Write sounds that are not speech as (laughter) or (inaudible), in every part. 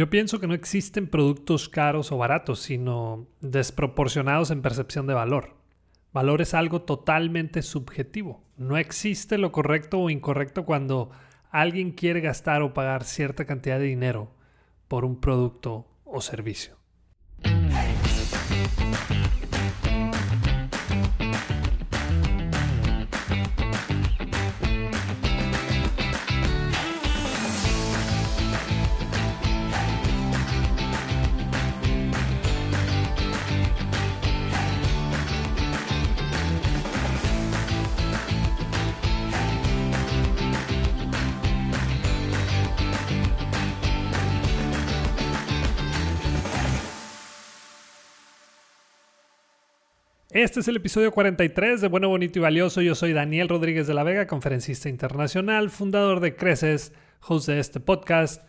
Yo pienso que no existen productos caros o baratos, sino desproporcionados en percepción de valor. Valor es algo totalmente subjetivo. No existe lo correcto o incorrecto cuando alguien quiere gastar o pagar cierta cantidad de dinero por un producto o servicio. Este es el episodio 43 de Bueno, Bonito y Valioso. Yo soy Daniel Rodríguez de la Vega, conferencista internacional, fundador de Creces, host de este podcast,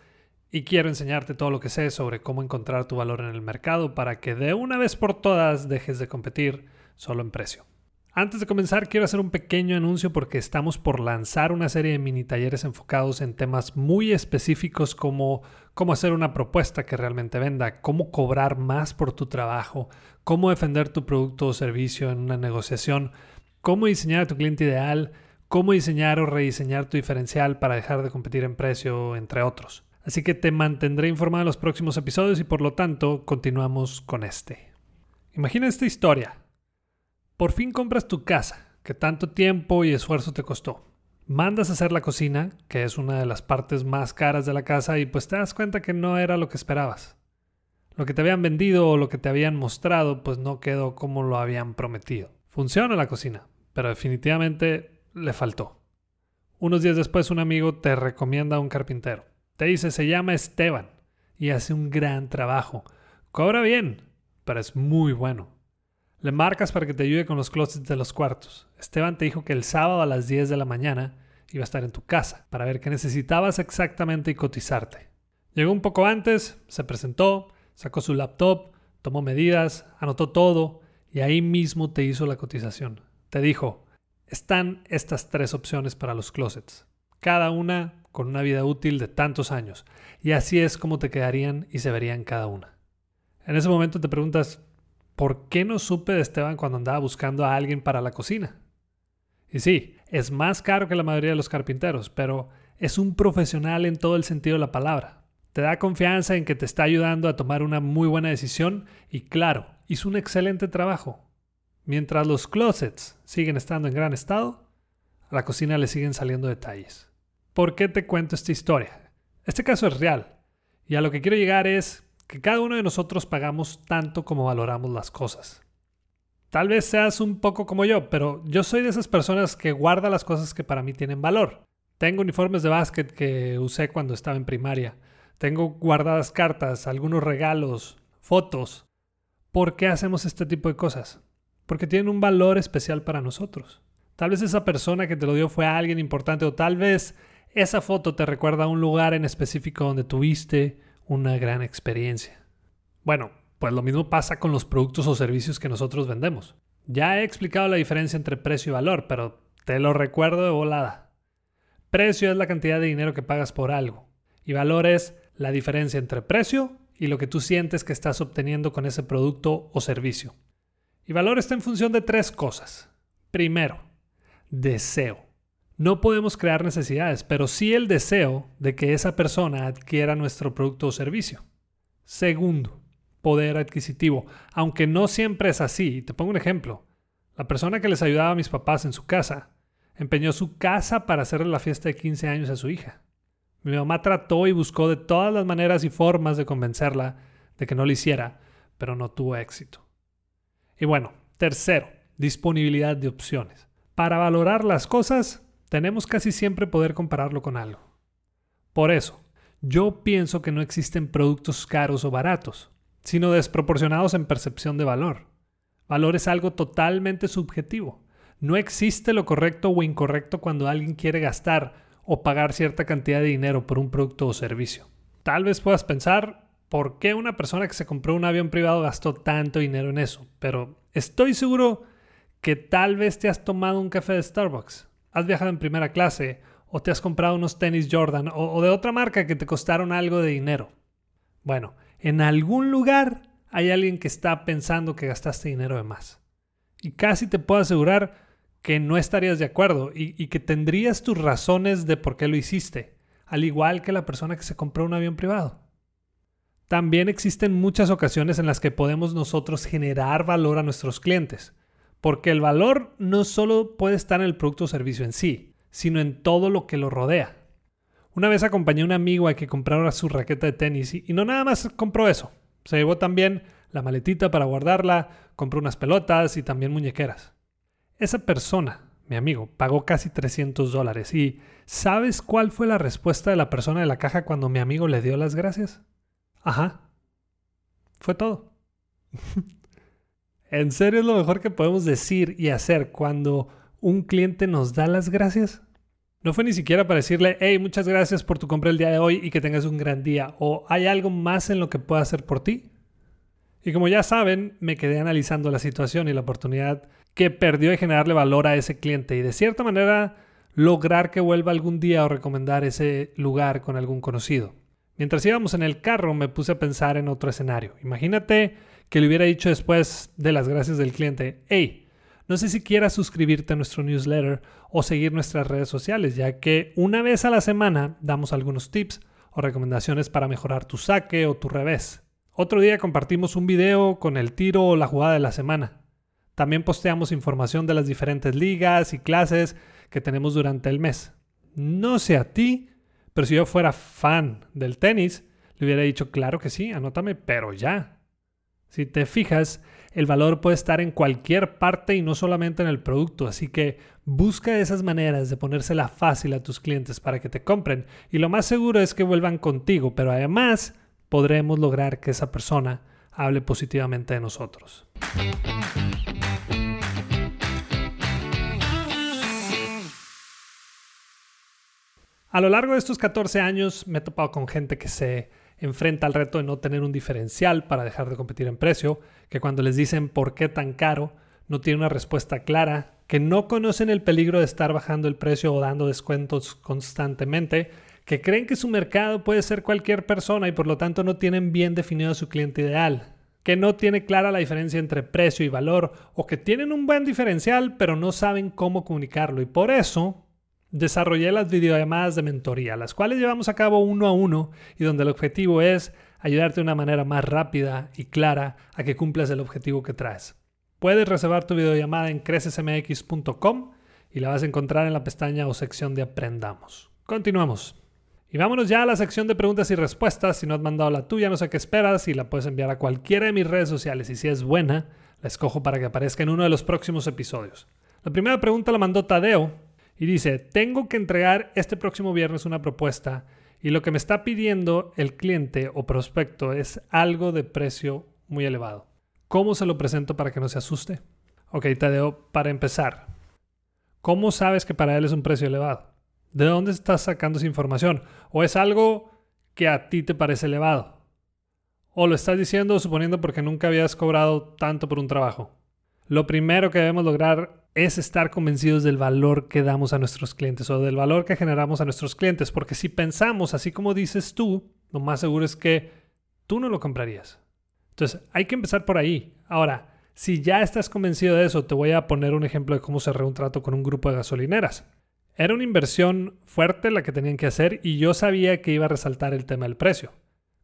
y quiero enseñarte todo lo que sé sobre cómo encontrar tu valor en el mercado para que de una vez por todas dejes de competir solo en precio. Antes de comenzar, quiero hacer un pequeño anuncio porque estamos por lanzar una serie de mini talleres enfocados en temas muy específicos como cómo hacer una propuesta que realmente venda, cómo cobrar más por tu trabajo, cómo defender tu producto o servicio en una negociación, cómo diseñar a tu cliente ideal, cómo diseñar o rediseñar tu diferencial para dejar de competir en precio, entre otros. Así que te mantendré informado en los próximos episodios y por lo tanto continuamos con este. Imagina esta historia. Por fin compras tu casa, que tanto tiempo y esfuerzo te costó. Mandas a hacer la cocina, que es una de las partes más caras de la casa, y pues te das cuenta que no era lo que esperabas. Lo que te habían vendido o lo que te habían mostrado, pues no quedó como lo habían prometido. Funciona la cocina, pero definitivamente le faltó. Unos días después un amigo te recomienda a un carpintero. Te dice, se llama Esteban y hace un gran trabajo. Cobra bien, pero es muy bueno. Le marcas para que te ayude con los closets de los cuartos. Esteban te dijo que el sábado a las 10 de la mañana iba a estar en tu casa para ver qué necesitabas exactamente y cotizarte. Llegó un poco antes, se presentó, sacó su laptop, tomó medidas, anotó todo y ahí mismo te hizo la cotización. Te dijo, están estas tres opciones para los closets, cada una con una vida útil de tantos años, y así es como te quedarían y se verían cada una. En ese momento te preguntas, ¿por qué no supe de Esteban cuando andaba buscando a alguien para la cocina? Y sí, es más caro que la mayoría de los carpinteros, pero es un profesional en todo el sentido de la palabra. Te da confianza en que te está ayudando a tomar una muy buena decisión y claro, hizo un excelente trabajo. Mientras los closets siguen estando en gran estado, a la cocina le siguen saliendo detalles. ¿Por qué te cuento esta historia? Este caso es real y a lo que quiero llegar es que cada uno de nosotros pagamos tanto como valoramos las cosas. Tal vez seas un poco como yo, pero yo soy de esas personas que guarda las cosas que para mí tienen valor. Tengo uniformes de básquet que usé cuando estaba en primaria. Tengo guardadas cartas, algunos regalos, fotos. ¿Por qué hacemos este tipo de cosas? Porque tienen un valor especial para nosotros. Tal vez esa persona que te lo dio fue alguien importante o tal vez esa foto te recuerda a un lugar en específico donde tuviste una gran experiencia. Bueno, pues lo mismo pasa con los productos o servicios que nosotros vendemos. Ya he explicado la diferencia entre precio y valor, pero te lo recuerdo de volada. Precio es la cantidad de dinero que pagas por algo y valor es la diferencia entre precio y lo que tú sientes que estás obteniendo con ese producto o servicio. Y valor está en función de tres cosas. Primero, deseo. No podemos crear necesidades, pero sí el deseo de que esa persona adquiera nuestro producto o servicio. Segundo, poder adquisitivo, aunque no siempre es así. Te pongo un ejemplo. La persona que les ayudaba a mis papás en su casa empeñó su casa para hacerle la fiesta de 15 años a su hija. Mi mamá trató y buscó de todas las maneras y formas de convencerla de que no lo hiciera, pero no tuvo éxito. Y bueno, tercero, disponibilidad de opciones. Para valorar las cosas tenemos casi siempre poder compararlo con algo. Por eso, yo pienso que no existen productos caros o baratos, sino desproporcionados en percepción de valor. Valor es algo totalmente subjetivo. No existe lo correcto o incorrecto cuando alguien quiere gastar o pagar cierta cantidad de dinero por un producto o servicio. Tal vez puedas pensar, ¿por qué una persona que se compró un avión privado gastó tanto dinero en eso? Pero estoy seguro que tal vez te has tomado un café de Starbucks has viajado en primera clase o te has comprado unos tenis Jordan o, de otra marca que te costaron algo de dinero. Bueno, en algún lugar hay alguien que está pensando que gastaste dinero de más. Y casi te puedo asegurar que no estarías de acuerdo y, que tendrías tus razones de por qué lo hiciste, al igual que la persona que se compró un avión privado. También existen muchas ocasiones en las que podemos nosotros generar valor a nuestros clientes, porque el valor no solo puede estar en el producto o servicio en sí, sino en todo lo que lo rodea. Una vez acompañé a un amigo a que comprara su raqueta de tenis y, y no nada más compró eso, se llevó también la maletita para guardarla, compró unas pelotas y también muñequeras. Esa persona, mi amigo, pagó casi 300 dólares. ¿Y sabes cuál fue la respuesta de la persona de la caja cuando mi amigo le dio las gracias? Ajá. Fue todo. (laughs) ¿En serio es lo mejor que podemos decir y hacer cuando un cliente nos da las gracias? No fue ni siquiera para decirle, hey, muchas gracias por tu compra el día de hoy y que tengas un gran día. ¿O hay algo más en lo que pueda hacer por ti? Y como ya saben, me quedé analizando la situación y la oportunidad que perdió de generarle valor a ese cliente y de cierta manera lograr que vuelva algún día o recomendar ese lugar con algún conocido. Mientras íbamos en el carro me puse a pensar en otro escenario. Imagínate que le hubiera dicho después de las gracias del cliente, hey, no sé si quieras suscribirte a nuestro newsletter o seguir nuestras redes sociales, ya que una vez a la semana damos algunos tips o recomendaciones para mejorar tu saque o tu revés. Otro día compartimos un video con el tiro o la jugada de la semana. También posteamos información de las diferentes ligas y clases que tenemos durante el mes. No sé a ti, pero si yo fuera fan del tenis, le hubiera dicho, claro que sí, anótame, pero ya. Si te fijas, el valor puede estar en cualquier parte y no solamente en el producto, así que busca esas maneras de ponérsela fácil a tus clientes para que te compren y lo más seguro es que vuelvan contigo, pero además podremos lograr que esa persona hable positivamente de nosotros. A lo largo de estos 14 años me he topado con gente que se enfrenta al reto de no tener un diferencial para dejar de competir en precio, que cuando les dicen por qué tan caro, no tiene una respuesta clara, que no conocen el peligro de estar bajando el precio o dando descuentos constantemente, que creen que su mercado puede ser cualquier persona y por lo tanto no tienen bien definido a su cliente ideal, que no tiene clara la diferencia entre precio y valor o que tienen un buen diferencial pero no saben cómo comunicarlo. Y por eso desarrollé las videollamadas de mentoría, las cuales llevamos a cabo uno a uno y donde el objetivo es ayudarte de una manera más rápida y clara a que cumplas el objetivo que traes. Puedes reservar tu videollamada en crecesmx.com y la vas a encontrar en la pestaña o sección de Aprendamos. Continuamos. Y vámonos ya a la sección de preguntas y respuestas. Si no has mandado la tuya, no sé qué esperas y la puedes enviar a cualquiera de mis redes sociales. Y si es buena, la escojo para que aparezca en uno de los próximos episodios. La primera pregunta la mandó Tadeo y dice, tengo que entregar este próximo viernes una propuesta y lo que me está pidiendo el cliente o prospecto es algo de precio muy elevado. ¿Cómo se lo presento para que no se asuste? Ok, Tadeo, para empezar, ¿cómo sabes que para él es un precio elevado? ¿De dónde estás sacando esa información? ¿O es algo que a ti te parece elevado? ¿O lo estás diciendo suponiendo porque nunca habías cobrado tanto por un trabajo? Lo primero que debemos lograr es estar convencidos del valor que damos a nuestros clientes o del valor que generamos a nuestros clientes, porque si pensamos así como dices tú, lo más seguro es que tú no lo comprarías. Entonces, hay que empezar por ahí. Ahora, si ya estás convencido de eso, te voy a poner un ejemplo de cómo cerré un trato con un grupo de gasolineras. Era una inversión fuerte la que tenían que hacer y yo sabía que iba a resaltar el tema del precio.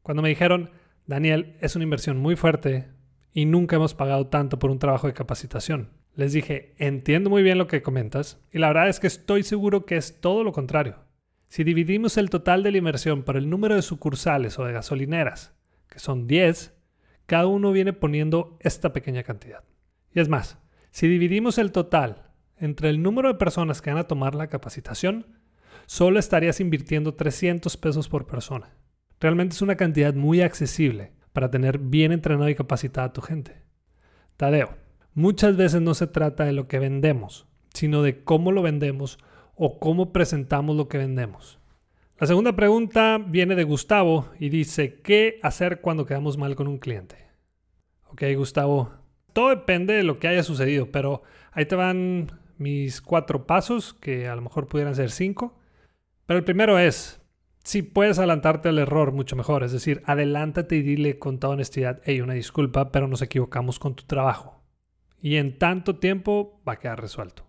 Cuando me dijeron, Daniel, es una inversión muy fuerte y nunca hemos pagado tanto por un trabajo de capacitación. Les dije, entiendo muy bien lo que comentas y la verdad es que estoy seguro que es todo lo contrario. Si dividimos el total de la inversión por el número de sucursales o de gasolineras, que son 10, cada uno viene poniendo esta pequeña cantidad. Y es más, si dividimos el total entre el número de personas que van a tomar la capacitación, solo estarías invirtiendo 300 pesos por persona. Realmente es una cantidad muy accesible para tener bien entrenado y capacitada a tu gente. Tadeo, muchas veces no se trata de lo que vendemos, sino de cómo lo vendemos o cómo presentamos lo que vendemos. La segunda pregunta viene de Gustavo y dice, ¿qué hacer cuando quedamos mal con un cliente? Ok, Gustavo, todo depende de lo que haya sucedido, pero ahí te van mis cuatro pasos, que a lo mejor pudieran ser cinco. Pero el primero es, Si puedes adelantarte al error, mucho mejor. Es decir, adelántate y dile con toda honestidad, hey, una disculpa, pero nos equivocamos con tu trabajo. Y en tanto tiempo va a quedar resuelto.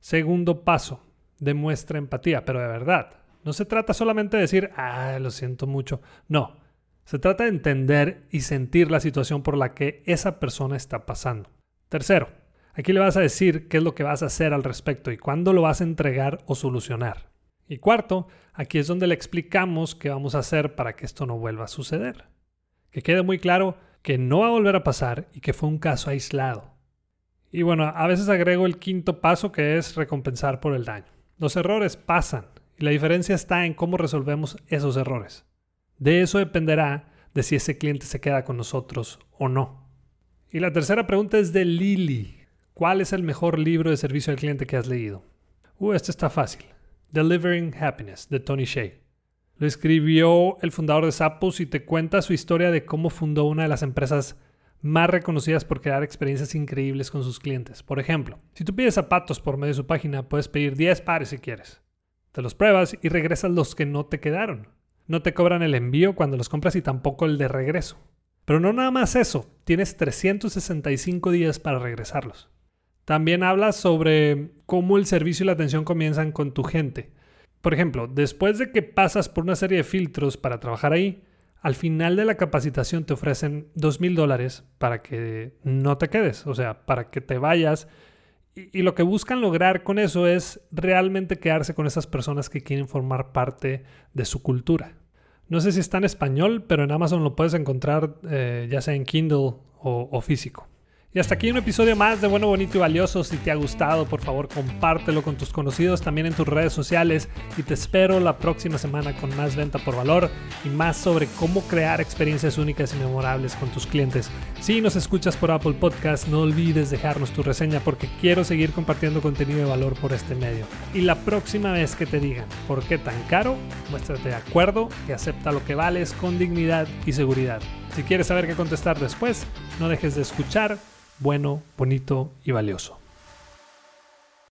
Segundo paso, demuestra empatía, pero de verdad. No se trata solamente de decir, ah, lo siento mucho. No, se trata de entender y sentir la situación por la que esa persona está pasando. Tercero, aquí le vas a decir qué es lo que vas a hacer al respecto y cuándo lo vas a entregar o solucionar. Y cuarto, aquí es donde le explicamos qué vamos a hacer para que esto no vuelva a suceder. Que quede muy claro que no va a volver a pasar y que fue un caso aislado. Y bueno, a veces agrego el quinto paso que es recompensar por el daño. Los errores pasan y la diferencia está en cómo resolvemos esos errores. De eso dependerá de si ese cliente se queda con nosotros o no. Y la tercera pregunta es de Lily. ¿Cuál es el mejor libro de servicio al cliente que has leído? Uh, este está fácil. Delivering Happiness, de Tony Shea. Lo escribió el fundador de Zappos y te cuenta su historia de cómo fundó una de las empresas más reconocidas por crear experiencias increíbles con sus clientes. Por ejemplo, si tú pides zapatos por medio de su página, puedes pedir 10 pares si quieres. Te los pruebas y regresas los que no te quedaron. No te cobran el envío cuando los compras y tampoco el de regreso. Pero no nada más eso, tienes 365 días para regresarlos. También habla sobre cómo el servicio y la atención comienzan con tu gente. Por ejemplo, después de que pasas por una serie de filtros para trabajar ahí, al final de la capacitación te ofrecen dos mil dólares para que no te quedes, o sea, para que te vayas. Y, lo que buscan lograr con eso es realmente quedarse con esas personas que quieren formar parte de su cultura. No sé si está en español, pero en Amazon lo puedes encontrar eh, ya sea en Kindle o físico. Y hasta aquí un episodio más de Bueno, Bonito y Valioso. Si te ha gustado, por favor, compártelo con tus conocidos también en tus redes sociales. Y te espero la próxima semana con más venta por valor y más sobre cómo crear experiencias únicas y memorables con tus clientes. Si nos escuchas por Apple Podcast, no olvides dejarnos tu reseña porque quiero seguir compartiendo contenido de valor por este medio. Y la próxima vez que te digan por qué tan caro, muéstrate de acuerdo y acepta lo que vales con dignidad y seguridad. Si quieres saber qué contestar después, no dejes de escuchar bueno, bonito y valioso.